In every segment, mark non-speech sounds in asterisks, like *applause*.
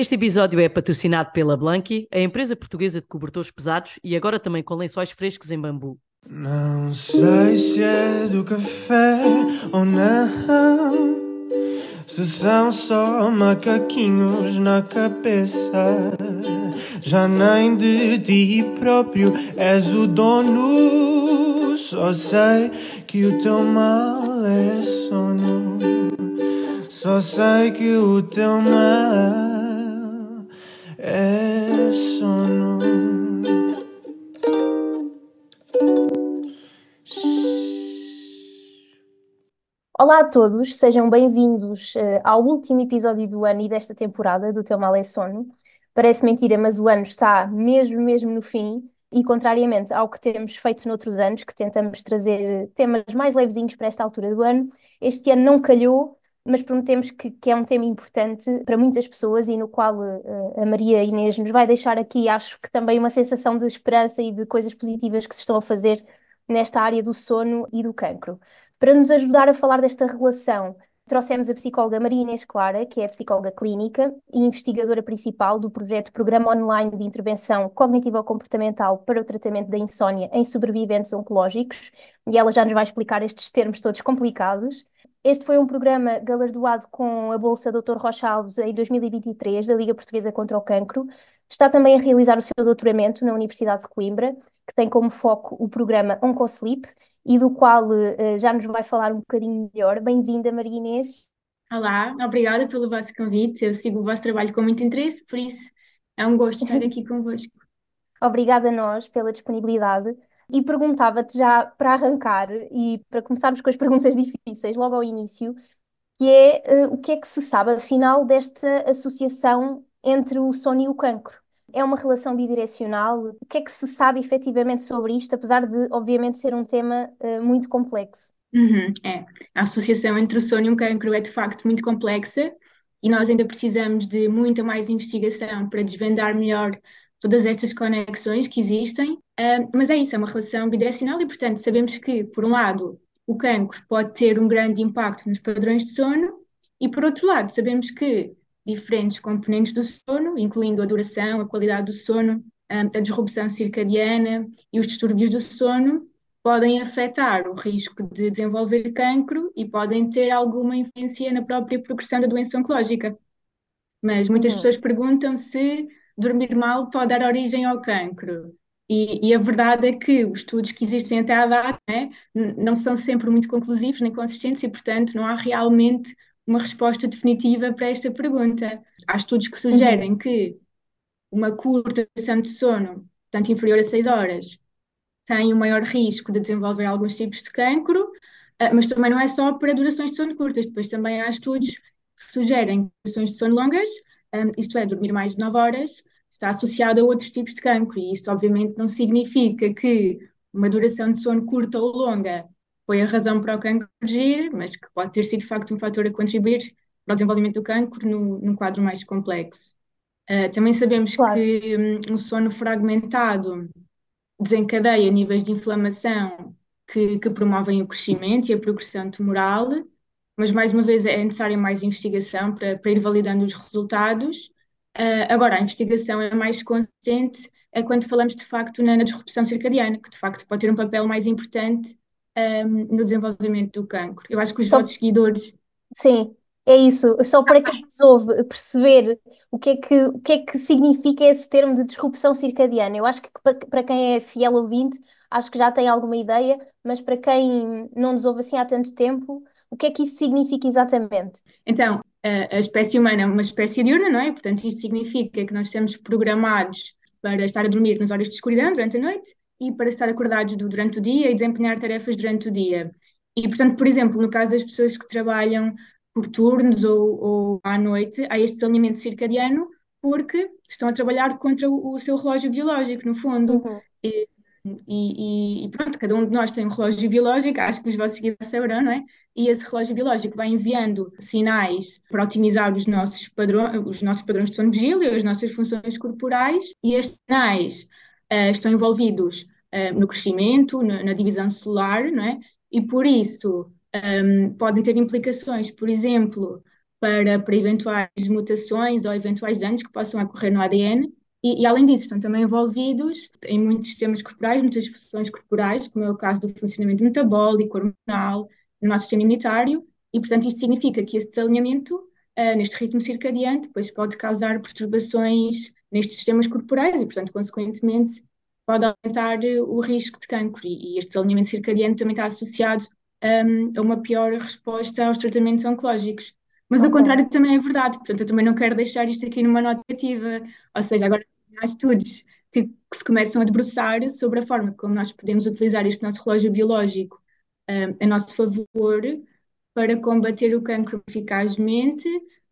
Este episódio é patrocinado pela Blanqui, a empresa portuguesa de cobertores pesados e agora também com lençóis frescos em bambu. Não sei se é do café ou não. Se são só macaquinhos na cabeça, já nem de ti próprio és o dono. Só sei que o teu mal é sono. Só sei que o teu mal sono. Olá a todos, sejam bem-vindos uh, ao último episódio do ano e desta temporada do Teu Mal é Sono. Parece mentira, mas o ano está mesmo, mesmo no fim e, contrariamente ao que temos feito noutros anos, que tentamos trazer temas mais levezinhos para esta altura do ano, este ano não calhou mas prometemos que, que, é um tema importante para muitas pessoas e no qual uh, a Maria Inês nos vai deixar aqui, acho que também uma sensação de esperança e de coisas positivas que se estão a fazer nesta área do sono e do cancro. Para nos ajudar a falar desta relação, trouxemos a psicóloga Maria Inês Clara, que é psicóloga clínica e investigadora principal do projeto Programa Online de Intervenção Cognitivo-Comportamental para o Tratamento da Insônia em Sobreviventes Oncológicos, e ela já nos vai explicar estes termos todos complicados. Este foi um programa galardoado com a Bolsa Dr. Rocha Alves em 2023, da Liga Portuguesa contra o Cancro. Está também a realizar o seu doutoramento na Universidade de Coimbra, que tem como foco o programa OncoSleep e do qual uh, já nos vai falar um bocadinho melhor. Bem-vinda, Maria Inês. Olá, obrigada pelo vosso convite. Eu sigo o vosso trabalho com muito interesse, por isso é um gosto estar *laughs* aqui convosco. Obrigada a nós pela disponibilidade. E perguntava-te já para arrancar e para começarmos com as perguntas difíceis logo ao início, que é uh, o que é que se sabe afinal desta associação entre o sono e o cancro? É uma relação bidirecional? O que é que se sabe efetivamente sobre isto, apesar de, obviamente, ser um tema uh, muito complexo? Uhum, é. A associação entre o sono e o cancro é de facto muito complexa e nós ainda precisamos de muita mais investigação para desvendar melhor todas estas conexões que existem, uh, mas é isso, é uma relação bidirecional e, portanto, sabemos que, por um lado, o cancro pode ter um grande impacto nos padrões de sono, e, por outro lado, sabemos que diferentes componentes do sono, incluindo a duração, a qualidade do sono, a disrupção circadiana e os distúrbios do sono, podem afetar o risco de desenvolver cancro e podem ter alguma influência na própria progressão da doença oncológica. Mas muitas uhum. pessoas perguntam se dormir mal pode dar origem ao cancro. E, e, a verdade é que os estudos que existem até à data né, não são sempre muito conclusivos nem consistentes e, portanto, não há realmente uma resposta definitiva para esta pergunta. Há estudos que sugerem uhum. que uma curta duração de sono, portanto inferior a 6 horas, tem um maior risco de desenvolver alguns tipos de cancro, ah, mas também não é só para durações de sono curtas, depois também há estudos que sugerem durações de sono longas, um, isto é, dormir mais de 9 horas, está associado a outros tipos de cancro, e isto obviamente não significa que uma duração de sono curta ou longa foi a razão para o cancro surgir, mas que pode ter sido de facto um fator a contribuir para o desenvolvimento do cancro no, num quadro mais complexo. Uh, também sabemos claro. que um, um sono fragmentado desencadeia níveis de inflamação que, que promovem o crescimento e a progressão tumoral, mas mais uma vez é necessária mais investigação para, para ir validando os resultados. Uh, agora, a investigação é mais consistente é quando falamos de facto na, na, disrupção circadiana, que de facto pode ter um papel mais importante um, no desenvolvimento do cancro. Eu acho que os Só... vossos seguidores. Sim, é isso. Só para quem nos ouve perceber o que, é que, o que é que significa esse termo de disrupção circadiana. Eu acho que para, para quem é fiel ouvinte, acho que já tem alguma ideia, mas para quem não nos ouve assim há tanto tempo, o que é que isso significa exatamente? Então, a espécie humana é uma espécie diurna, não é? Portanto, isto significa que nós estamos programados para estar a dormir nas horas de escuridão durante a noite e para estar acordados durante o dia e desempenhar tarefas durante o dia. E, portanto, por exemplo, no caso das pessoas que trabalham por turnos ou, ou à noite, há este alinhamento circadiano porque estão a trabalhar contra o, o seu relógio biológico, no fundo. Uhum. E, e, e, pronto, cada um de nós tem um relógio biológico, acho que os vossos seguidores saberão, não é? E esse relógio biológico vai enviando sinais para otimizar os nossos, padrões, os nossos padrões de sono vigília, as nossas funções corporais, e estes sinais uh, estão envolvidos uh, no crescimento, na, na, divisão celular, não é? E por isso um, ehm, podem ter implicações, por exemplo, para, para eventuais mutações ou eventuais danos que possam ocorrer no ADN. E, e, além disso, estão também envolvidos em muitos sistemas corporais, muitas funções corporais, como é o caso do funcionamento metabólico, hormonal, no nosso sistema imunitário, e, portanto, isto significa que esse desalinhamento, uh, neste ritmo circadiano, depois pode causar perturbações nestes sistemas corporais e, portanto, consequentemente, pode aumentar o risco de cancro. E, e este desalinhamento circadiano também está associado um, a uma pior resposta aos tratamentos oncológicos. Mas okay. o contrário também é verdade, portanto, eu também não quero deixar isto aqui numa nota negativa. Ou seja, agora há estudos que, que, se começam a debruçar sobre a forma como nós podemos utilizar este nosso relógio biológico um, a nosso favor para combater o cancro eficazmente,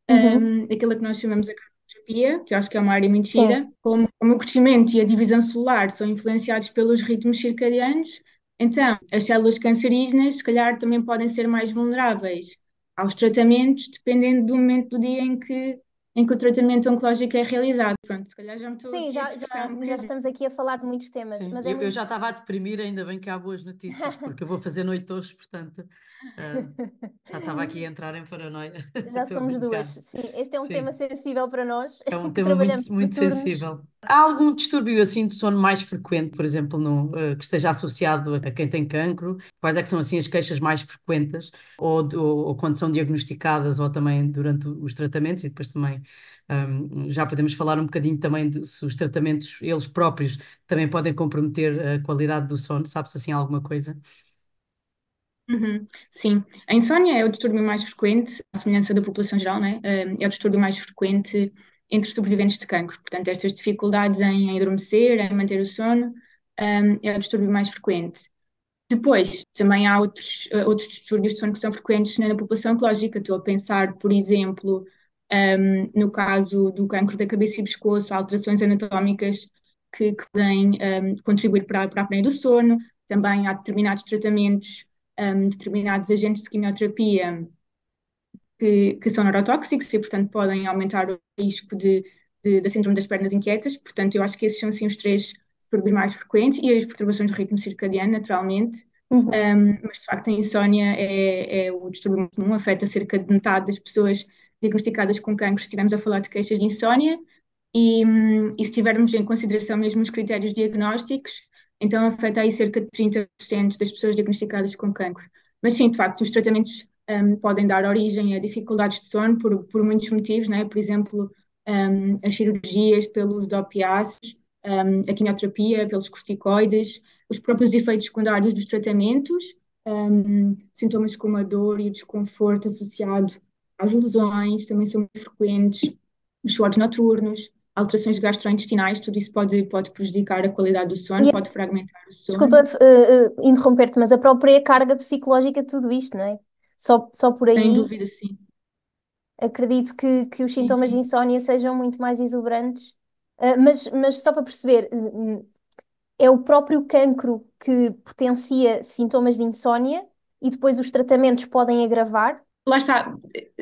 uhum. um, aquilo que nós chamamos de terapia, que eu acho que é uma área muito gira, como, como o crescimento e a divisão celular são influenciados pelos ritmos circadianos, então as células cancerígenas, se calhar, também podem ser mais vulneráveis aos tratamentos, dependendo do momento do dia em que, em que o tratamento oncológico é realizado. Pronto, se calhar já me estou Sim, já, já, um já estamos aqui a falar de muitos temas. Sim, mas é eu, muito... eu, já estava a deprimir, ainda bem que há boas notícias, *laughs* porque eu vou fazer noite hoje, portanto uh, já estava aqui a entrar em paranoia. *laughs* Já somos duas. Sim, este é um Sim. tema sensível para nós. É um *laughs* tema muito, muito sensível. Há algum distúrbio assim de sono mais frequente, por exemplo, no, uh, que esteja associado a quem tem cancro? Quais é que são assim as queixas mais frequentes? Ou, ou, ou quando são diagnosticadas ou também durante os tratamentos e depois também um, já podemos falar um bocadinho também de se os tratamentos, eles próprios, também podem comprometer a qualidade do sono, sabe-se assim alguma coisa? Uhum, sim, a insónia é o distúrbio mais frequente, à semelhança da população geral, né? é o distúrbio mais frequente entre sobreviventes de cancro. Portanto, estas dificuldades em adormecer, em manter o sono, é o distúrbio mais frequente. Depois, também há outros, uh, outros distúrbios de sono que são frequentes na população oncológica. Estou a pensar, por exemplo, um, no caso do cancro da cabeça e pescoço, alterações anatómicas que, que podem um, contribuir para, para a apneia do sono. Também há determinados tratamentos, um, determinados agentes de quimioterapia que, que, são neurotóxicos e, portanto, podem aumentar o risco de, de, da síndrome das pernas inquietas. Portanto, eu acho que esses são, assim, os três distúrbios mais frequentes e as perturbações do ritmo circadiano, naturalmente. Uhum. Um, mas, de facto, a insónia é, é o distúrbio muito comum, afeta cerca de metade das pessoas diagnosticadas com cancro, estivemos a falar de queixas de insónia, e, e se tivermos em consideração mesmo os critérios diagnósticos, então afeta aí cerca de 30% das pessoas diagnosticadas com cancro. Mas sim, de facto, os tratamentos um, podem dar origem a dificuldades de sono por, por muitos motivos, né? por exemplo, um, as cirurgias pelo uso de opiáceos, um, a quimioterapia pelos corticoides, os próprios efeitos secundários dos tratamentos, sintomas como a dor e o desconforto associado as lesões também são muito frequentes, os suores noturnos, alterações gastrointestinais, tudo isso pode, pode prejudicar a qualidade do sono, e, pode fragmentar o sono. Desculpa uh, uh, interromper-te, mas a própria carga psicológica de tudo isto, não é? Só, só por aí. Sem dúvida, sim. Acredito que, que os sintomas sim, sim. de insónia sejam muito mais exuberantes, uh, mas, mas só para perceber, é o próprio cancro que potencia sintomas de insónia e depois os tratamentos podem agravar? Lá está,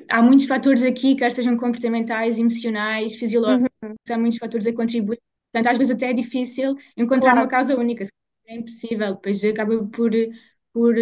há muitos fatores aqui, quer sejam comportamentais, emocionais, fisiológicos, uhum. há muitos fatores a contribuir. Portanto, às vezes até é difícil encontrar claro. uma causa única, é impossível, depois acaba por, por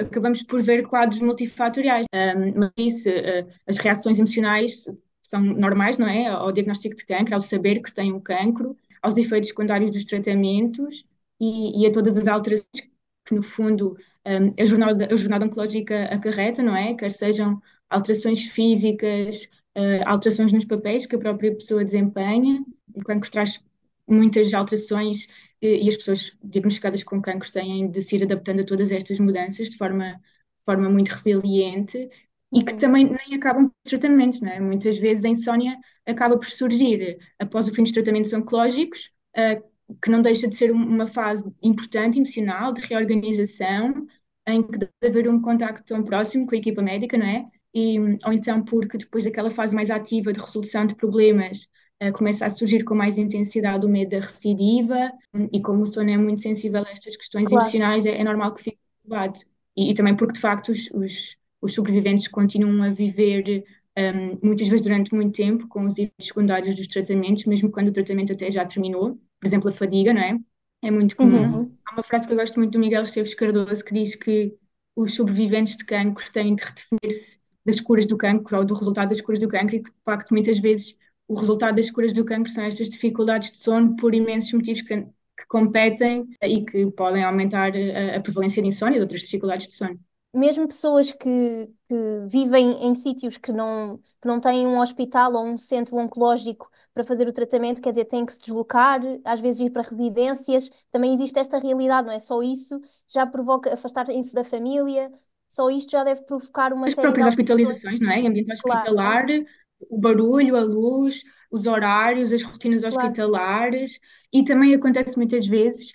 acabamos por ver quadros multifatoriais. Um, mas isso, uh, as reações emocionais são normais, não é? Ao diagnóstico de cancro, ao saber que se tem um cancro, aos efeitos secundários dos tratamentos e, e a todas as alterações que, no fundo, um, a, jornada, a jornada oncológica acarreta, não é? Quer sejam alterações físicas, uh, alterações nos papéis que a própria pessoa desempenha. O cancro traz muitas alterações e, e as pessoas diagnosticadas com cancro têm de se ir adaptando a todas estas mudanças de forma, forma muito resiliente e que uhum. também nem acabam com tratamentos, não é? Muitas vezes a insónia acaba por surgir após o fim dos tratamentos oncológicos, uh, que não deixa de ser uma fase importante, emocional, de reorganização, em que deve haver um contacto tão próximo com a equipa médica, não é? E, ou então porque depois daquela fase mais ativa de resolução de problemas uh, começa a surgir com mais intensidade o medo da recidiva e como o sono é muito sensível a estas questões claro. emocionais, é, é, normal que fique preocupado. E, e, também porque de facto os, os, os sobreviventes continuam a viver um, muitas vezes durante muito tempo com os efeitos secundários dos tratamentos, mesmo quando o tratamento até já terminou por exemplo, a fadiga, não é? É muito comum. Uhum. Há uma frase que eu gosto muito do Miguel Esteves Cardoso que diz que os sobreviventes de cancro têm de redefinir-se das curas do cancro ou do resultado das curas do cancro e que, de facto, muitas vezes o resultado das curas do cancro são estas dificuldades de sono por imensos motivos que, que competem e que podem aumentar a, a prevalência de insónia e de outras dificuldades de sono mesmo pessoas que, que vivem em sítios que não, que não têm um hospital ou um centro oncológico para fazer o tratamento, quer dizer, têm que se deslocar, às vezes ir para residências, também existe esta realidade, não é só isso, já provoca afastar-se da família, só isto já deve provocar uma As série próprias de hospitalizações, não é? Ambiente hospitalar, claro. o barulho, a luz, os horários, as rotinas claro. hospitalares, e também acontece muitas vezes.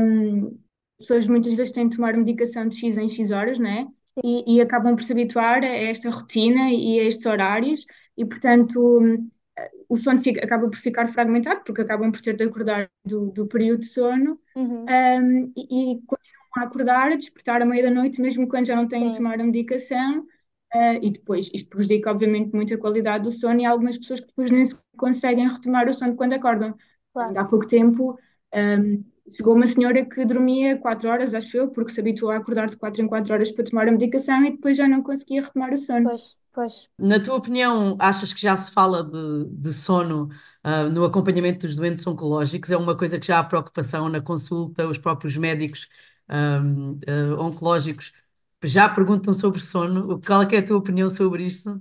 Um, pessoas muitas vezes têm de tomar medicação de X em X horas, não é? E, e, acabam por se habituar a esta rotina e a estes horários, e portanto o sono fica, acaba por ficar fragmentado, porque acabam por ter de acordar do, do período de sono uhum. um, e, e, continuam a acordar, a despertar à meia da noite, mesmo quando já não têm de tomar a medicação. Uh, e depois isto prejudica, obviamente, muito a qualidade do sono e há algumas pessoas que depois nem se conseguem retomar o sono quando acordam. Claro. Há pouco tempo um, chegou uma senhora que dormia 4 horas, acho eu, porque se habituou a acordar de 4 em 4 horas para tomar a medicação e depois já não conseguia retomar o sono. Pois. Pois. Na tua opinião, achas que já se fala de, de sono uh, no acompanhamento dos doentes oncológicos? É uma coisa que já há preocupação na consulta, os próprios médicos um, uh, ah, oncológicos já perguntam sobre sono. Qual é, é a tua opinião sobre isto?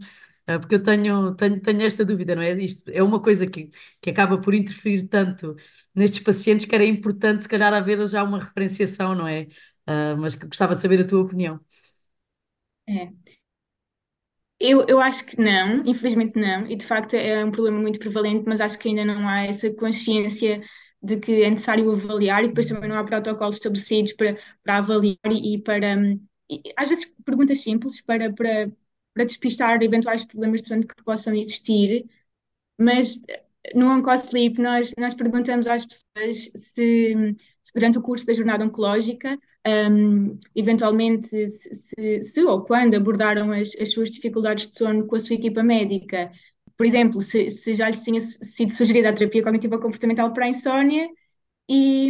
Uh, porque eu tenho, tenho, tenho esta dúvida, não é? Isto é uma coisa que, que acaba por interferir tanto nestes pacientes que era importante, se calhar, haver já uma referenciação, não é? mas que gostava de saber a tua opinião. É, eu, eu acho que não, infelizmente não, e de facto é um problema muito prevalente, mas acho que ainda não há essa consciência de que é necessário avaliar e depois também não há protocolos estabelecidos para, para avaliar e, e para, e, às vezes, perguntas simples para, para, para despistar eventuais problemas de sono que possam existir, mas no OncoSleep nós, nós perguntamos às pessoas se, se durante o curso da jornada oncológica um, eventualmente, se, se, ou quando abordaram as, as, suas dificuldades de sono com a sua equipa médica. Por exemplo, se, se já lhes tinha sido sugerida a terapia cognitiva comportamental para a insónia e,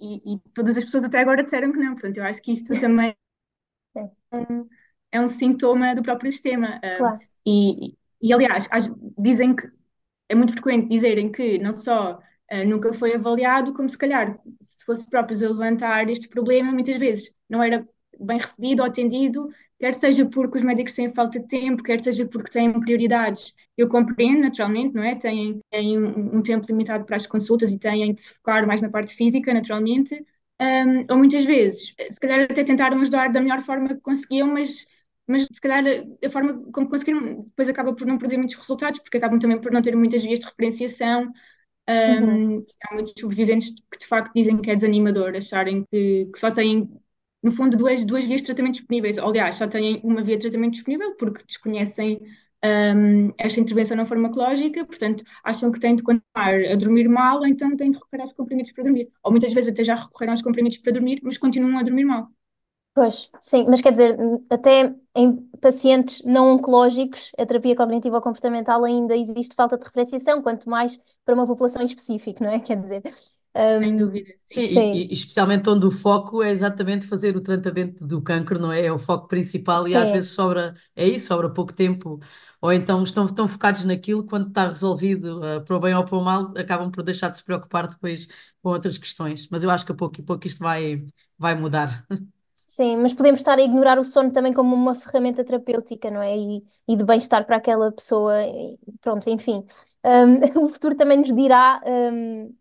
e, e, todas as pessoas até agora disseram que não. Portanto, eu acho que isto *laughs* também é um, é um sintoma do próprio sistema. Claro. E, e, aliás, dizem que é muito frequente dizerem que não só uh, nunca foi avaliado, como se calhar, se fosse próprios a levantar este problema, muitas vezes não era bem recebido ou atendido, quer seja porque os médicos têm falta de tempo, quer seja porque têm prioridades. Eu compreendo, naturalmente, não é? Têm, têm um, um tempo limitado para as consultas e têm de focar mais na parte física, naturalmente. Um, ou muitas vezes, se calhar até tentaram ajudar da melhor forma que conseguiam, mas mas se calhar a forma como conseguiram depois acaba por não produzir muitos resultados, porque acabam também por não ter muitas vias de referenciação, um, uhum. Há muitos sobreviventes que de facto dizem que é desanimador acharem que, que só têm, no fundo, duas, duas vias de tratamento disponíveis. Aliás, só têm uma via de tratamento disponível porque desconhecem um, esta intervenção não farmacológica, portanto, acham que têm de continuar a dormir mal ou então têm de recorrer aos comprimidos para dormir. Ou muitas vezes até já recorreram aos comprimidos para dormir, mas continuam a dormir mal. Pois, sim, mas quer dizer, até em pacientes não oncológicos, a terapia cognitiva comportamental ainda existe falta de referenciação, quanto mais para uma população específica, não é? Quer dizer, sem dúvida. Sim, sim. E, e, especialmente onde o foco é exatamente fazer o tratamento do cancro, não é? É o foco principal sim. e às vezes sobra, é isso, sobra pouco tempo. Ou então estão tão focados naquilo, quando está resolvido, uh, para o bem ou para o mal, acabam por deixar de se preocupar depois com outras questões. Mas eu acho que a pouco e pouco isto vai, vai mudar. *laughs* Sim, mas podemos estar a ignorar o sono também como uma ferramenta terapêutica, não é? E, e de bem-estar para aquela pessoa. E pronto, enfim. Um, *laughs* o futuro também nos dirá um,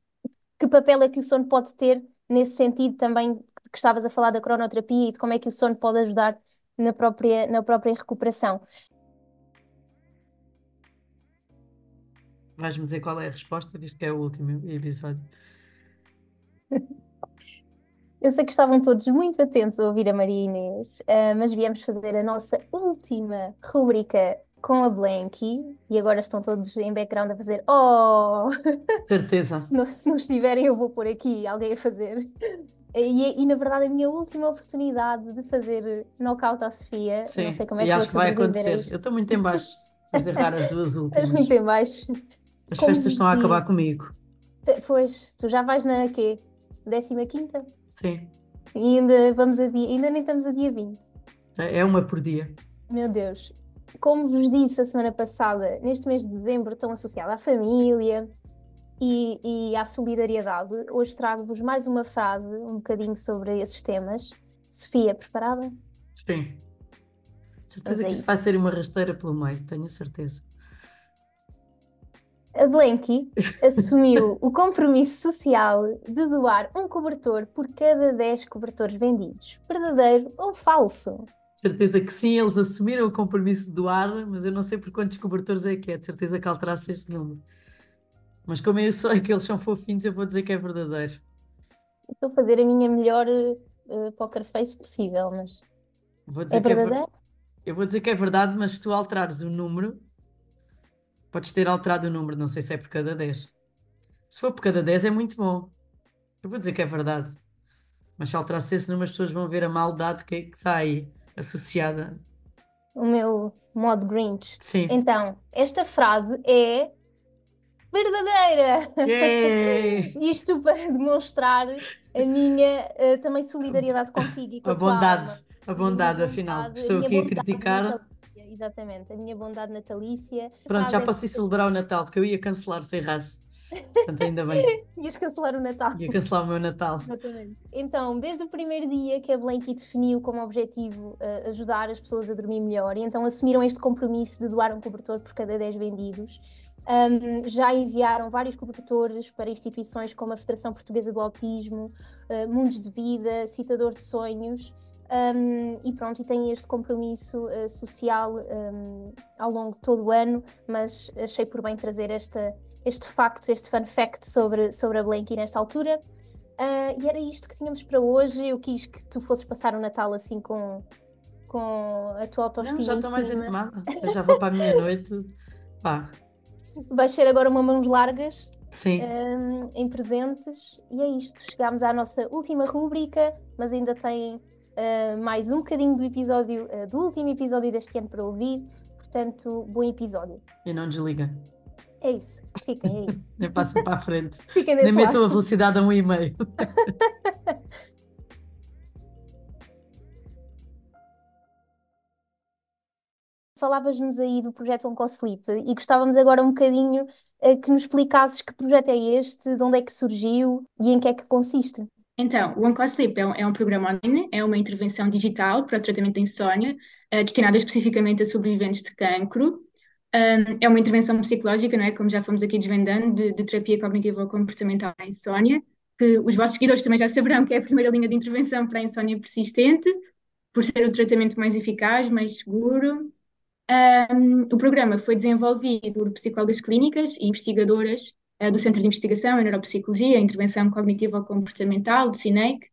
que papel é que o sono pode ter nesse sentido também que estavas a falar da cronoterapia e de como é que o sono pode ajudar na própria, na própria recuperação. Vais-me dizer qual é a resposta, visto que é o último episódio. *laughs* Eu sei que estavam todos muito atentos a ouvir a Maria Inês, uh, mas viemos fazer a nossa última rubrica com a Blanky e agora estão todos em background a fazer Oh! *laughs* Certeza. se, não, se não estiverem, eu vou pôr aqui alguém a fazer. E, e, na verdade a minha última oportunidade de fazer knockout à Sofia. Sim, não sei como é e que acho que vai acontecer. Eu estou muito em baixo, mas de errar as duas *laughs* últimas. Estás muito em baixo. As como festas estão a acabar comigo. Pois, tu já vais na quê? Décima quinta? Sim. E ainda vamos a dia, ainda nem estamos a dia 20. É uma por dia. Meu Deus. Como vos disse a semana passada, neste mês de dezembro estão associados à família e, e à solidariedade. Hoje trago-vos mais uma frase, um bocadinho sobre esses temas. Sofia, preparada? Sim. Certeza é que isso vai ser uma rasteira pelo meio, tenho certeza. A Blanky assumiu o compromisso social de doar um cobertor por cada 10 cobertores vendidos. Verdadeiro ou falso? Certeza que sim, eles assumiram o compromisso de doar, mas eu não sei por quantos cobertores é que é, de certeza que alterasse este número. Mas como eu sei *laughs* que eles são fofinhos, eu vou dizer que é verdadeiro. Estou a fazer a minha melhor uh, poker face possível, mas vou dizer é verdadeiro? É ver... Eu vou dizer que é verdade, mas se tu alterares o número, Podes ter alterado o número, não sei se é por cada 10. Se for por cada 10 é muito bom. Eu vou dizer que é verdade. Mas se alterasse esse número, as pessoas vão ver a maldade que, que está aí associada. O meu modo Grinch. Sim. Então, esta frase é verdadeira! Yeah. *laughs* Isto para demonstrar a minha uh, também solidariedade contigo e com a, a bondade. A bondade, afinal. Estou aqui a criticar exatamente, a minha bondade natalícia. Pronto, já posso ir celebrar o Natal, porque eu ia cancelar sem raça. Portanto, ainda bem. *laughs* Ias cancelar o Natal. Ia cancelar o meu Natal. Exatamente. Então, desde o primeiro dia que a Blanky definiu como objetivo uh, ajudar as pessoas a dormir melhor, e então assumiram este compromisso de doar um cobertor por cada 10 vendidos. Um, já enviaram vários cobertores para instituições como a Federação Portuguesa do Autismo, uh, Mundos de Vida, Citador de Sonhos. Um, e pronto, e tem este compromisso uh, social um, ao longo de todo o ano, mas achei por bem trazer esta, este facto, este fun fact sobre, sobre a Blanky nesta altura. Uh, e era isto que tínhamos para hoje. Eu quis que tu fosses passar o Natal assim com, com a tua autoestima. Não, já estou mais animada. Eu já vou para a meia-noite. *laughs* Pá. Vais ser agora uma mãos largas. Sim. Um, em presentes. E é isto. Chegámos à nossa última rúbrica, mas ainda tem uh, mais um bocadinho do episódio, uh, do último episódio deste ano para ouvir. Portanto, bom episódio. E não desliga. É isso, fiquem aí. *laughs* Nem passem para a frente. Fiquem Nem metam a velocidade a um e meio. *laughs* Falavas-nos aí do projeto OncoSleep e gostávamos agora um bocadinho uh, que nos explicasses que projeto é este, de onde é que surgiu e em que é que consiste. Então, o OncoSleep é um, é um programa online, é uma intervenção digital para o tratamento da insónia, uh, destinada especificamente a sobreviventes de cancro. Um, é uma intervenção psicológica, não é? Como já fomos aqui desvendando, de, de terapia cognitiva ou comportamental à insónia, que os vossos seguidores também já saberão que é a primeira linha de intervenção para a insónia persistente, por ser o tratamento mais eficaz, mais seguro. Um, o programa foi desenvolvido por psicólogas clínicas e investigadoras do Centro de Investigação em Neuropsicologia, Intervenção Cognitiva Comportamental, do CINEC,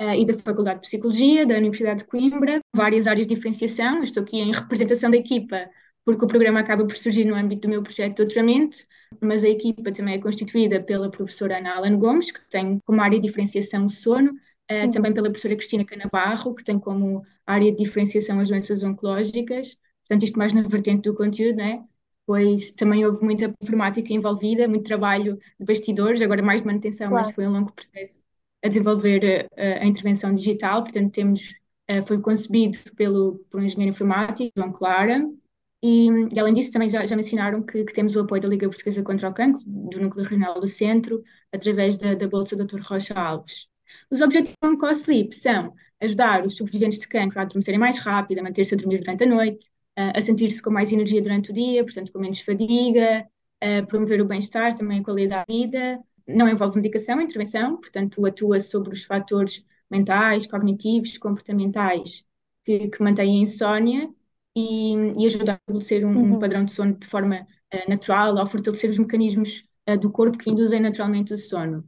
uh, e da Faculdade de Psicologia, da Universidade de Coimbra, várias áreas de diferenciação. estou aqui em representação da equipa, porque o programa acaba por surgir no âmbito do meu projeto de doutoramento, mas a equipa também é constituída pela professora Ana Alan Gomes, que tem como área de diferenciação o sono, uh, também pela professora Cristina Canavarro, que tem como área de diferenciação as doenças oncológicas, portanto isto mais na vertente do conteúdo, né? Depois também houve muita informática envolvida, muito trabalho de bastidores, agora mais de manutenção, claro. mas foi um longo processo a desenvolver uh, a intervenção digital. Portanto, temos, uh, foi concebido pelo, por um engenheiro informático, João Clara, e, e além disso também já, já mencionaram que, que, temos o apoio da Liga Portuguesa contra o Cancro, do Núcleo Regional do Centro, através da, da Bolsa Dr. Rocha Alves. Os objetivos do OncoSleep são ajudar os sobreviventes de cancro a adormecerem mais rápido, a manter-se a dormir durante a noite, a sentir-se com mais energia durante o dia, portanto, com menos fadiga, a promover o bem-estar, também a qualidade de vida. Não envolve medicação, intervenção, portanto, atua sobre os fatores mentais, cognitivos, comportamentais que, que mantêm a insónia e, e ajuda a estabelecer um, uhum. um, padrão de sono de forma uh, natural, ao fortalecer os mecanismos uh, do corpo que induzem naturalmente o sono.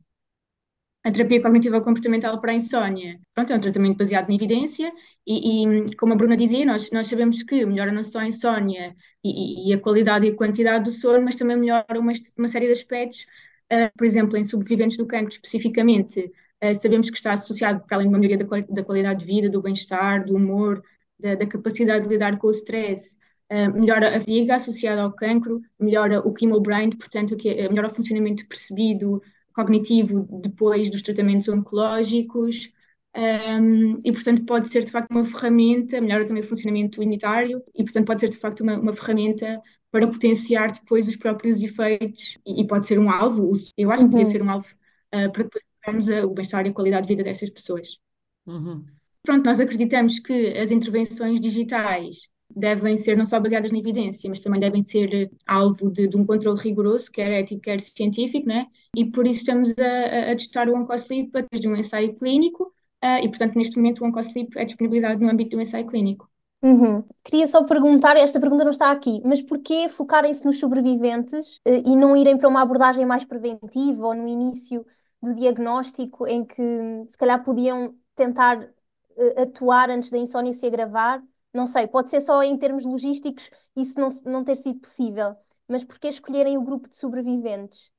A terapia cognitiva comportamental para a insónia, pronto, é um tratamento baseado na evidência e, e, como a Bruna dizia, nós, nós sabemos que melhora não só a insónia e, e a qualidade e a quantidade do sono, mas também melhora uma, uma série de aspectos, uh, por exemplo, em sobreviventes do cancro especificamente, uh, sabemos que está associado, para além de uma melhoria da, da qualidade de vida, do bem-estar, do humor, da, da, capacidade de lidar com o stress, uh, melhora a fadiga associada ao cancro, melhora o chemobrain, portanto, que é, melhora o funcionamento percebido, cognitivo depois dos tratamentos oncológicos, Um, e, portanto, pode ser de facto uma ferramenta, melhora também o funcionamento unitário, e, portanto, pode ser de facto uma, uma ferramenta para potenciar depois os próprios efeitos, e, e pode ser um alvo, eu acho que podia uhum. ser um alvo uh, para depois melhorarmos o bem-estar e a qualidade de vida dessas pessoas. Uhum. Pronto, nós acreditamos que as intervenções digitais devem ser não só baseadas na evidência, mas também devem ser alvo de, de um controle rigoroso, quer ético, quer científico, né? e por isso estamos a, a testar o OncoSleep através de um ensaio clínico, uh, e, portanto, neste momento o OncoSleep é disponibilizado no âmbito do ensaio clínico. Uhum. Queria só perguntar, esta pergunta não está aqui, mas porquê focarem-se nos sobreviventes uh, e não irem para uma abordagem mais preventiva ou no início do diagnóstico em que se calhar podiam tentar uh, atuar antes da insónia se agravar? Não sei, pode ser só em termos logísticos isso não, não ter sido possível, mas porquê escolherem o grupo de sobreviventes?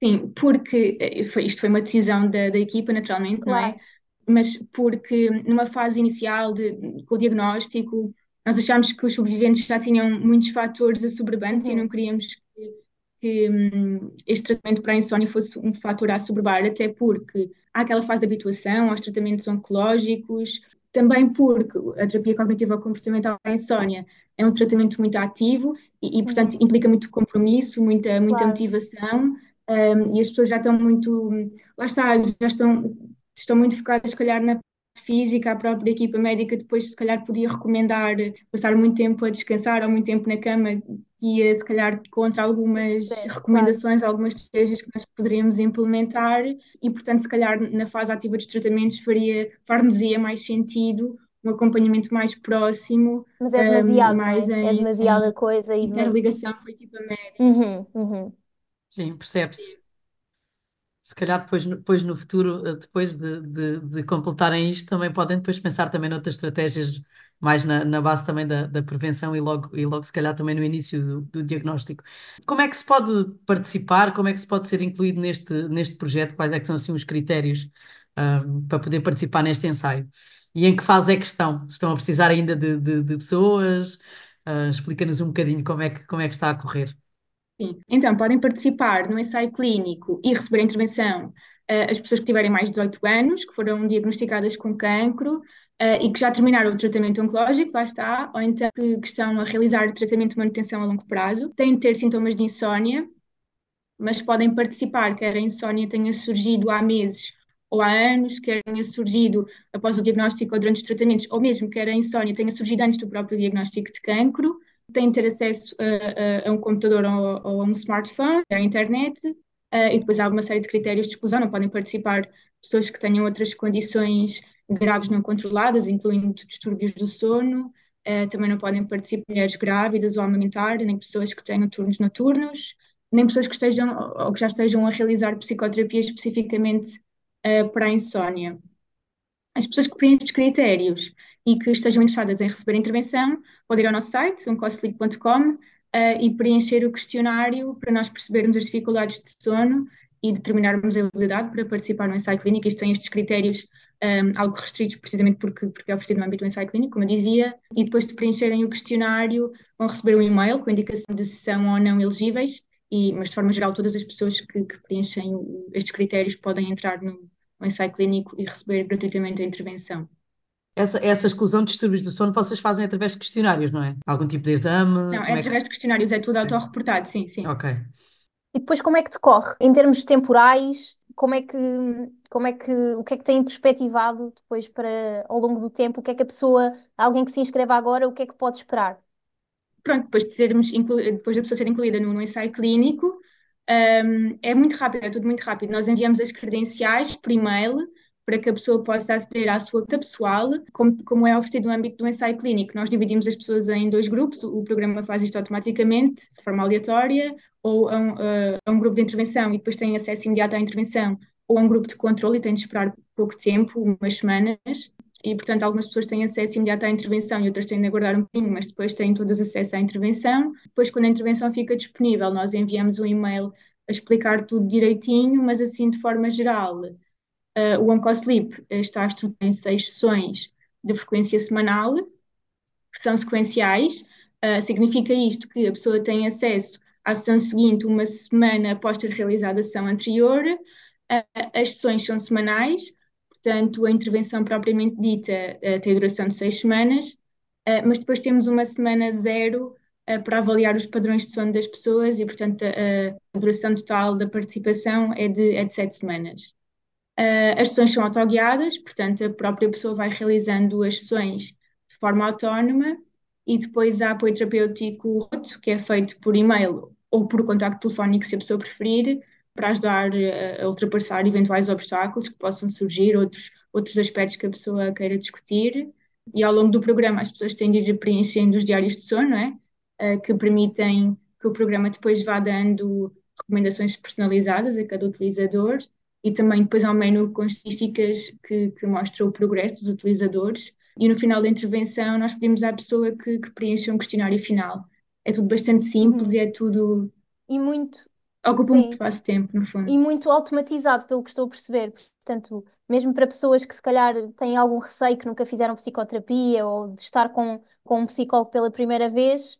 Sim, porque eh, isto foi, isto foi uma decisão da, da equipa, naturalmente, não é? Mas porque numa fase inicial de, com o diagnóstico, nós achámos que os sobreviventes já tinham muitos fatores assoberbantes e uhum. não queríamos que, que hum, este tratamento para a insónia fosse um fator a assoberbar, até porque há aquela fase de habituação aos tratamentos oncológicos, também porque a terapia cognitiva comportamental para a insónia é um tratamento muito ativo e, e portanto, uhum. implica muito compromisso, muita, muita claro. motivação um, e as pessoas já estão muito, lá está, já estão, estão muito focadas, se calhar, na física, a própria equipa médica depois, se calhar, podia recomendar passar muito tempo a descansar ou muito tempo na cama, ia, se calhar, contra algumas Sim, recomendações, claro. algumas estratégias que nós poderíamos implementar e, portanto, se calhar, na fase ativa dos tratamentos, faria, far-nos-ia mais sentido um acompanhamento mais próximo. Mas é demasiado, um, mais é? é demasiada coisa e ligação com a equipa médica. Uhum, uhum. Sim, percebe-se. Se calhar depois, depois no futuro, eh, depois de, de, de completarem isto, também podem depois pensar também noutras estratégias mais na, na base também da, da prevenção e logo, e logo se calhar também no início do, do diagnóstico. Como é que se pode participar? Como é que se pode ser incluído neste, neste projeto? Quais é que são assim os critérios ah, para poder participar neste ensaio? E em que fase é que estão? Estão a precisar ainda de, de, de pessoas? Ah, explica-nos um bocadinho como é que, como é que está a correr. Sim. Então, podem participar no ensaio clínico e receber a intervenção uh, as pessoas que tiverem mais de 18 anos, que foram diagnosticadas com cancro uh, e que já terminaram o tratamento oncológico, lá está, ou então que, que estão a realizar tratamento de manutenção a longo prazo, têm de ter sintomas de insónia, mas podem participar, quer a insónia tenha surgido há meses ou há anos, quer tenha surgido após o diagnóstico ou durante os tratamentos, ou mesmo quer a insónia tenha surgido antes do próprio diagnóstico de cancro, têm de ter acesso a, a, a um computador ou, ou, a um smartphone, à internet, uh, e depois há uma série de critérios de exclusão, não podem participar pessoas que tenham outras condições graves não controladas, incluindo distúrbios do sono, uh, também não podem participar mulheres grávidas ou amamentar, nem pessoas que tenham turnos noturnos, nem pessoas que estejam ou que já estejam a realizar psicoterapia especificamente uh, para a insónia. As pessoas que preenchem estes critérios e que estejam interessadas em receber intervenção, podem ir ao nosso site, uncosleep.com, uh, eh, e preencher o questionário para nós percebermos as dificuldades de sono e determinarmos a elegibilidade para participar no ensaio clínico. Isto tem estes critérios um, algo restritos, precisamente porque, porque é oferecido no âmbito do ensaio clínico, como eu dizia, e depois de preencherem o questionário, vão receber um e-mail com indicação de se são ou não elegíveis, e, mas de forma geral, todas as pessoas que, que preenchem estes critérios podem entrar no, no ensaio clínico e receber gratuitamente a intervenção. Essa, essa exclusão de distúrbios do sono vocês fazem através de questionários, não é? Algum tipo de exame? Não, é, é através que... de questionários, é tudo autorreportado, sim, sim. Ok. E depois como é que decorre? Em termos temporais, como é que, como é que, o que é que tem perspectivado depois para, ao longo do tempo? O que é que a pessoa, alguém que se inscreva agora, o que é que pode esperar? Pronto, depois de sermos, depois da pessoa ser incluída no, no ensaio clínico, um, é muito rápido, é tudo muito rápido. Nós enviamos as credenciais por e-mail, para que a pessoa possa aceder à sua conta pessoal, como, como é oferecido no âmbito do ensaio clínico. Nós dividimos as pessoas em dois grupos, o programa faz isto automaticamente, de forma aleatória, ou a um, a um grupo de intervenção e depois tem acesso imediato à intervenção, ou a um grupo de controle e tem de esperar pouco tempo, umas semanas, e, portanto, algumas pessoas têm acesso imediato à intervenção e outras têm de aguardar um pouquinho, mas depois têm todas acesso à intervenção. Depois, quando a intervenção fica disponível, nós enviamos um e-mail a explicar tudo direitinho, mas assim de forma geral. Uh, o OncoSleep está estruturado em seis sessões de frequência semanal, que são sequenciais. Uh, significa isto que a pessoa tem acesso à sessão seguinte uma semana após ter realizado a sessão anterior. Uh, as sessões são semanais, Portanto, a intervenção propriamente dita tem duração de seis semanas, mas depois temos uma semana zero para avaliar os padrões de sono das pessoas e, portanto, a, a duração total da participação é de, é de sete semanas. As sessões são autoguiadas, portanto, a própria pessoa vai realizando as sessões de forma autónoma e depois há apoio terapêutico que é feito por e-mail ou por contacto telefónico, se a pessoa preferir, para ajudar a, ultrapassar eventuais obstáculos que possam surgir, outros, outros aspectos que a pessoa queira discutir. E ao longo do programa as pessoas têm de ir preenchendo os diários de sono, é? Uh, que permitem que o programa depois vá dando recomendações personalizadas a cada utilizador e também depois há um menu com estatísticas que, que mostra o progresso dos utilizadores e no final da intervenção nós pedimos à pessoa que, que preencha um questionário final. É tudo bastante simples uhum. e é tudo... E muito, Ocupa Sim. muito espaço tempo, no fundo. E muito automatizado, pelo que estou a perceber. Portanto, mesmo para pessoas que se calhar têm algum receio, que nunca fizeram psicoterapia ou de estar com, com um psicólogo pela primeira vez,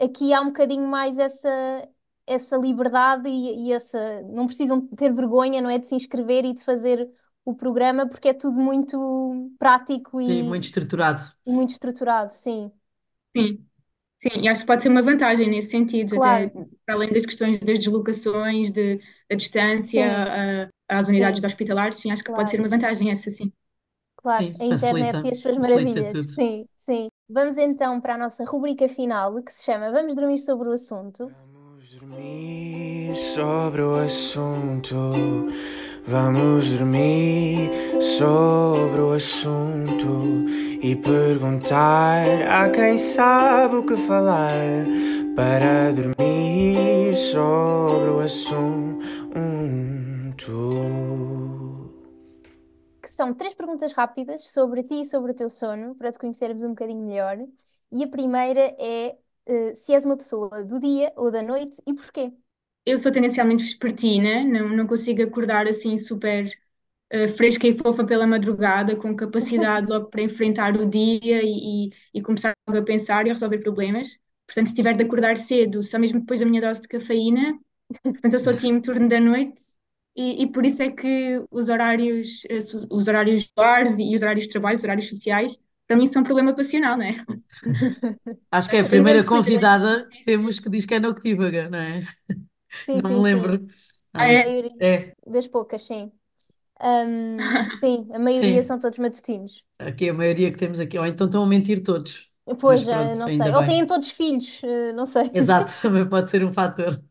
aqui há um bocadinho mais essa, essa liberdade e, e essa. Não precisam ter vergonha, não é? De se inscrever e de fazer o programa, porque é tudo muito prático e, sim, muito estruturado. E muito estruturado, sim. Sim. Sim, e acho que pode ser uma vantagem nesse sentido, claro. até para além das questões das deslocações, de, da distância a, às unidades sim. hospitalares, sim, acho que claro. pode ser uma vantagem essa, sim. Claro, sim, a internet facilita, e as suas maravilhas. Sim, sim. Vamos então para a nossa rubrica final, que se chama Vamos Dormir sobre o Assunto. Dormir sobre o assunto. Vamos dormir sobre o assunto e perguntar a quem sabe o que falar para dormir sobre o assunto. Que são três perguntas rápidas sobre ti e sobre o teu sono, para te conhecermos um bocadinho melhor. E a primeira é uh, se és uma pessoa do dia ou da noite e porquê? eu sou tendencialmente vespertina, não, não consigo acordar assim super uh, fresca e fofa pela madrugada, com capacidade *laughs* logo para enfrentar o dia e, e, e começar a pensar e a resolver problemas. Portanto, se tiver de acordar cedo, só mesmo depois da minha dose de cafeína, portanto, eu sou *laughs* time turno da noite e, e, por isso é que os horários, eh, os horários lares e os horários de trabalho, os horários sociais, para mim são um problema passional, não é? *laughs* Acho que é a primeira convidada que temos que diz que é noctívaga, não é? Sim, Não sim, me lembro. A Ah, maioria é, das poucas, sim. *laughs* sim, a maioria sim. são todos matutinos. Aqui a maioria que temos aqui, ou então estão a mentir todos. Pois, pronto, não sei. Ou bem. têm todos filhos, eh, não sei. Exato, *laughs* também pode ser um fator.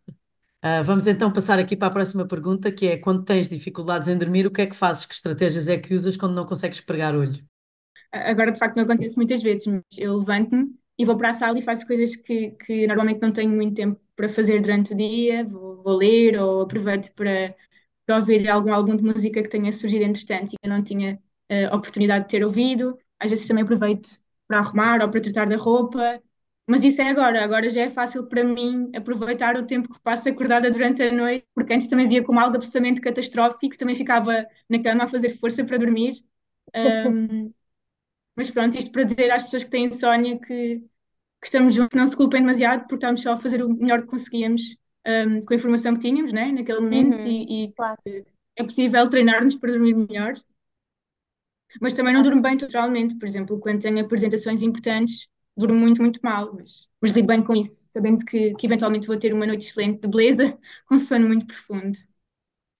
Ah, vamos então passar aqui para a próxima pergunta, que é quando tens dificuldades em dormir, o que é que fazes? Que estratégias é que usas quando não consegues pregar olho? Agora, de facto, não acontece muitas vezes, mas eu levanto-me e vou para a sala e faço coisas que, que normalmente não tenho muito tempo para fazer durante o dia, vou, vou ler ou aproveito para, para ouvir algum álbum de música que tenha surgido entretanto e eu não tinha uh, oportunidade de ter ouvido. Às vezes também aproveito para arrumar ou para tratar da roupa, mas isso é agora. Agora já é fácil para mim aproveitar o tempo que passo acordada durante a noite, porque antes também via como algo absolutamente catastrófico, também ficava na cama a fazer força para dormir. Um, *laughs* mas pronto, isto para dizer às pessoas que têm insónia que que estamos juntos, não se culpem demasiado, porque estamos só a fazer o melhor que conseguíamos um, com a informação que tínhamos, né, naquele momento, Uhum, e, e claro. é possível treinar-nos para dormir melhor. Mas também não durmo bem totalmente, por exemplo, quando tenho apresentações importantes, durmo muito, muito mal, mas, mas lido bem com isso, sabendo que, que eventualmente vou ter uma noite excelente de beleza, *laughs* com sono muito profundo.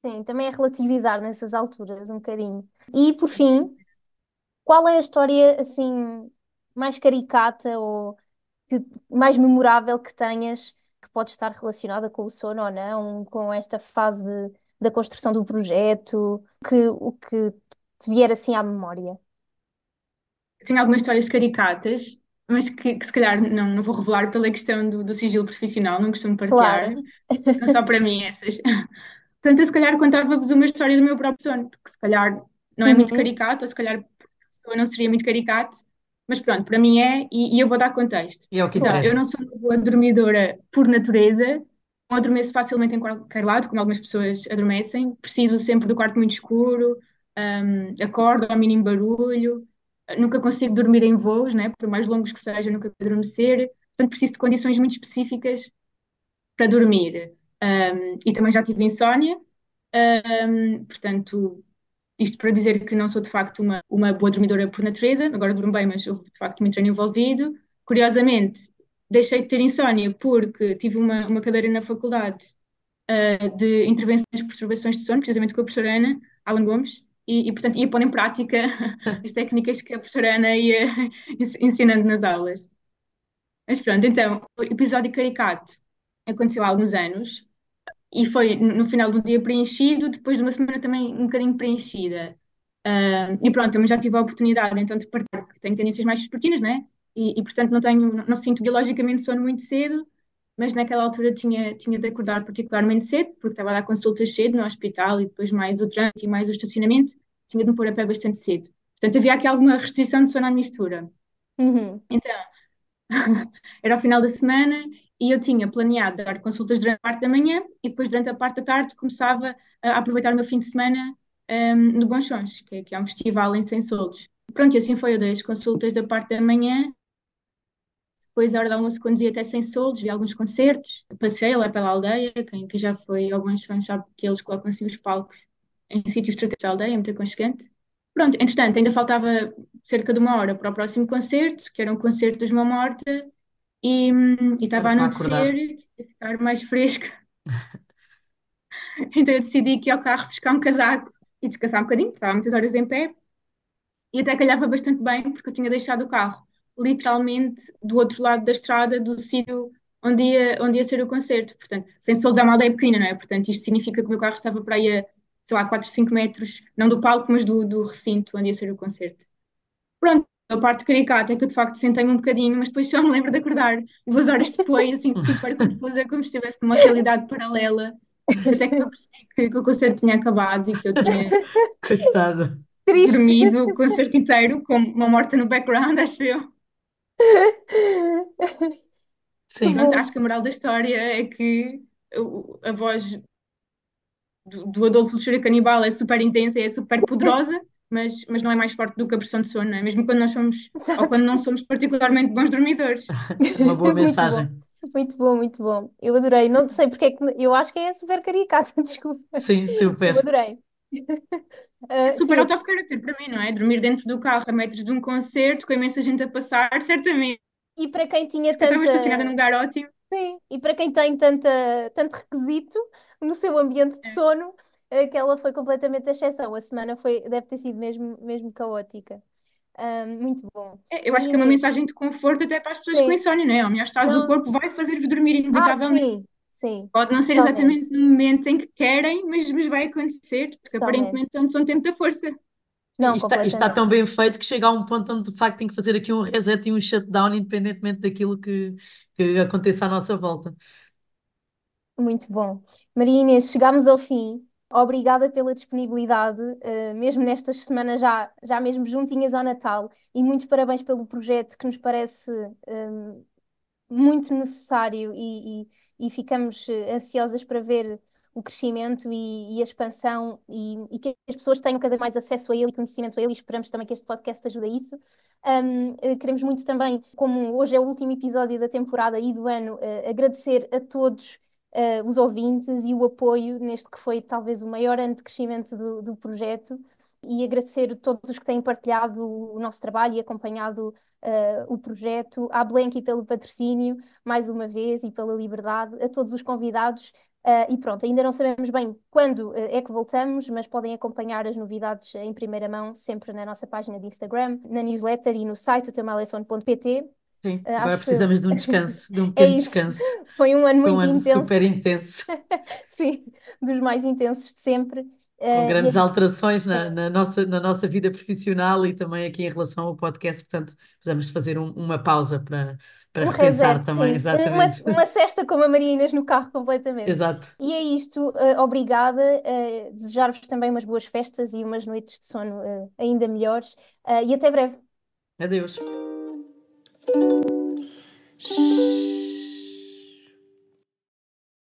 Sim, também é relativizar nessas alturas, um bocadinho. E por fim, qual é a história assim mais caricata ou que, mais memorável que tenhas, que pode estar relacionada com o sono ou não, com esta fase de, da construção do projeto, que, o que te vier assim à memória? Tenho algumas histórias caricatas, mas que, que se calhar não, não vou revelar pela questão do, do sigilo profissional, não costumo partilhar, Claro. não só para mim essas. Portanto, eu se calhar contava-vos uma história do meu próprio sono, que se calhar não é muito Uhum, caricato, ou se calhar pessoa não seria muito caricato, mas pronto, para mim é, e, e eu vou dar contexto. E é o que Então, eu não sou uma boa dormidora por natureza, não adormeço facilmente em qualquer lado, como algumas pessoas adormecem, preciso sempre do quarto muito escuro, um, acordo ao mínimo barulho, nunca consigo dormir em voos, né? Por mais longos que sejam, nunca adormecer, portanto preciso de condições muito específicas para dormir. Um, e também já tive insónia, um, portanto isto para dizer que não sou de facto uma, uma boa dormidora por natureza, agora durmo bem, mas houve de facto muito treino envolvido. Curiosamente, deixei de ter insónia porque tive uma, uma cadeira na faculdade uh, de intervenções e perturbações de sono, precisamente com a professora Ana Alan Gomes, e, e, portanto ia pôr em prática *laughs* as técnicas que a professora Ana ia *laughs* ensinando nas aulas. Mas pronto, então, o episódio caricato aconteceu há alguns anos e foi no final do dia preenchido, depois de uma semana também um bocadinho preenchida. Uh, e pronto, também já tive a oportunidade então de partilhar que tenho tendências mais vespertinas, né? E, e, portanto não tenho, não, não sinto biologicamente sono muito cedo, mas naquela altura tinha, tinha de acordar particularmente cedo, porque estava a dar consultas cedo no hospital e depois mais o trânsito e mais o estacionamento, tinha de me pôr a pé bastante cedo. Portanto, havia aqui alguma restrição de sono à mistura. Uhum. Então, *laughs* era ao final da semana e eu tinha planeado dar consultas durante a parte da manhã e depois durante a parte da tarde começava a aproveitar o meu fim de semana um, no Bonchons, que, é, que é um festival em Sem Solos. Pronto, e assim foi, eu dei as consultas da parte da manhã depois, a hora do almoço, conduzi até sem soldos, vi alguns concertos, passei lá pela aldeia. Quem, já foi alguns fãs sabe que eles colocam assim os palcos em sítios estratégicos da aldeia, é muito aconchegante. Pronto, entretanto, ainda faltava cerca de uma hora para o próximo concerto, que era um concerto dos Mão Morta, e, e estava a anoitecer, a ficar mais fresco. *laughs* então eu decidi que ir ao carro buscar um casaco e descansar um bocadinho, estava muitas horas em pé, e até calhava bastante bem, porque eu tinha deixado o carro literalmente do outro lado da estrada do sítio onde ia, onde ia ser o concerto. Portanto, sem soldos é uma aldeia pequenina, não é? Portanto, isto significa que o meu carro estava para aí a, sei lá, 4, 5 metros, não do palco, mas do, do recinto onde ia ser o concerto. Pronto, a parte caricata é que eu de facto sentei-me um bocadinho, mas depois só me lembro de acordar duas horas depois, assim, super confusa, como se estivesse numa realidade paralela. Até que eu percebi que, que, o concerto tinha acabado e que eu tinha *laughs* Coitada. dormido o concerto inteiro, com uma morta no background, acho eu. Sim. Pronto, acho que a moral da história é que a voz do, do Adolfo Luxúria Canibal é super intensa e é super poderosa, mas, mas não é mais forte do que a pressão de sono, não é? Mesmo quando nós somos, Exato. ou quando não somos particularmente bons dormidores. *laughs* Uma boa mensagem. Muito bom, muito bom. Eu adorei. Não sei porque é que. Eu acho que é super caricato, *laughs* desculpa. Sim, super. Eu adorei. *laughs* É super out of character para mim, não é? Dormir dentro do carro a metros de um concerto, com imensa gente a passar, certamente. E para quem tinha Se tanta... tanta... estacionada num lugar ótimo. Sim, e para quem tem tanta, tanto requisito no seu ambiente de é. sono, aquela foi completamente a exceção. A semana foi, deve ter sido mesmo, mesmo caótica. Um, muito bom. É, eu acho que é uma mensagem de conforto até para as pessoas sim. com insónia, não é? A homeostase não... do corpo vai fazer-vos dormir inevitavelmente. Ah, sim. Sim, Pode não ser totalmente. exatamente no momento em que querem, mas, mas vai acontecer, porque Totalmente. aparentemente são tempo da força. Não, Isto está, isto está tão bem feito que chega a um ponto onde de facto tem que fazer aqui um reset e um shutdown, independentemente daquilo que, que aconteça à nossa volta. Muito bom. Maria Inês, chegámos ao fim. Obrigada pela disponibilidade, eh, mesmo nestas semanas já, já mesmo juntinhas ao Natal, e muitos parabéns pelo projeto que nos parece eh, muito necessário e, e e ficamos eh, ansiosas para ver o crescimento e, e a expansão e, que as pessoas tenham cada vez mais acesso a ele e conhecimento a ele e esperamos também que este podcast ajude a isso. Um, eh, queremos muito também, como hoje é o último episódio da temporada e do ano, uh, agradecer a todos uh, os ouvintes e o apoio neste que foi talvez o maior ano de crescimento do, do projeto e agradecer a todos os que têm partilhado o nosso trabalho e acompanhado uh, o projeto, à Blenky pelo patrocínio, mais uma vez, e pela liberdade, a todos os convidados. Uh, e pronto, ainda não sabemos bem quando uh, é que voltamos, mas podem acompanhar as novidades em primeira mão sempre na nossa página de Instagram, na newsletter e no site temalesson.pt. Sim, uh, agora precisamos de um descanso, de um *laughs* é pequeno é descanso. *laughs* Foi um ano Foi muito um ano intenso. super intenso. *laughs* Sim, dos mais intensos de sempre. Com grandes alterações na, na, nossa, na nossa vida profissional e também aqui em relação ao podcast, portanto, precisamos de fazer um, uma pausa para, para um repensar reset, também, sim. exatamente. Uma, uma cesta como a Marinas no carro completamente. Exato. E é isto, uh, obrigada, uh, desejar-vos também umas boas festas e umas noites de sono ainda melhores e até breve. Adeus. 嘘。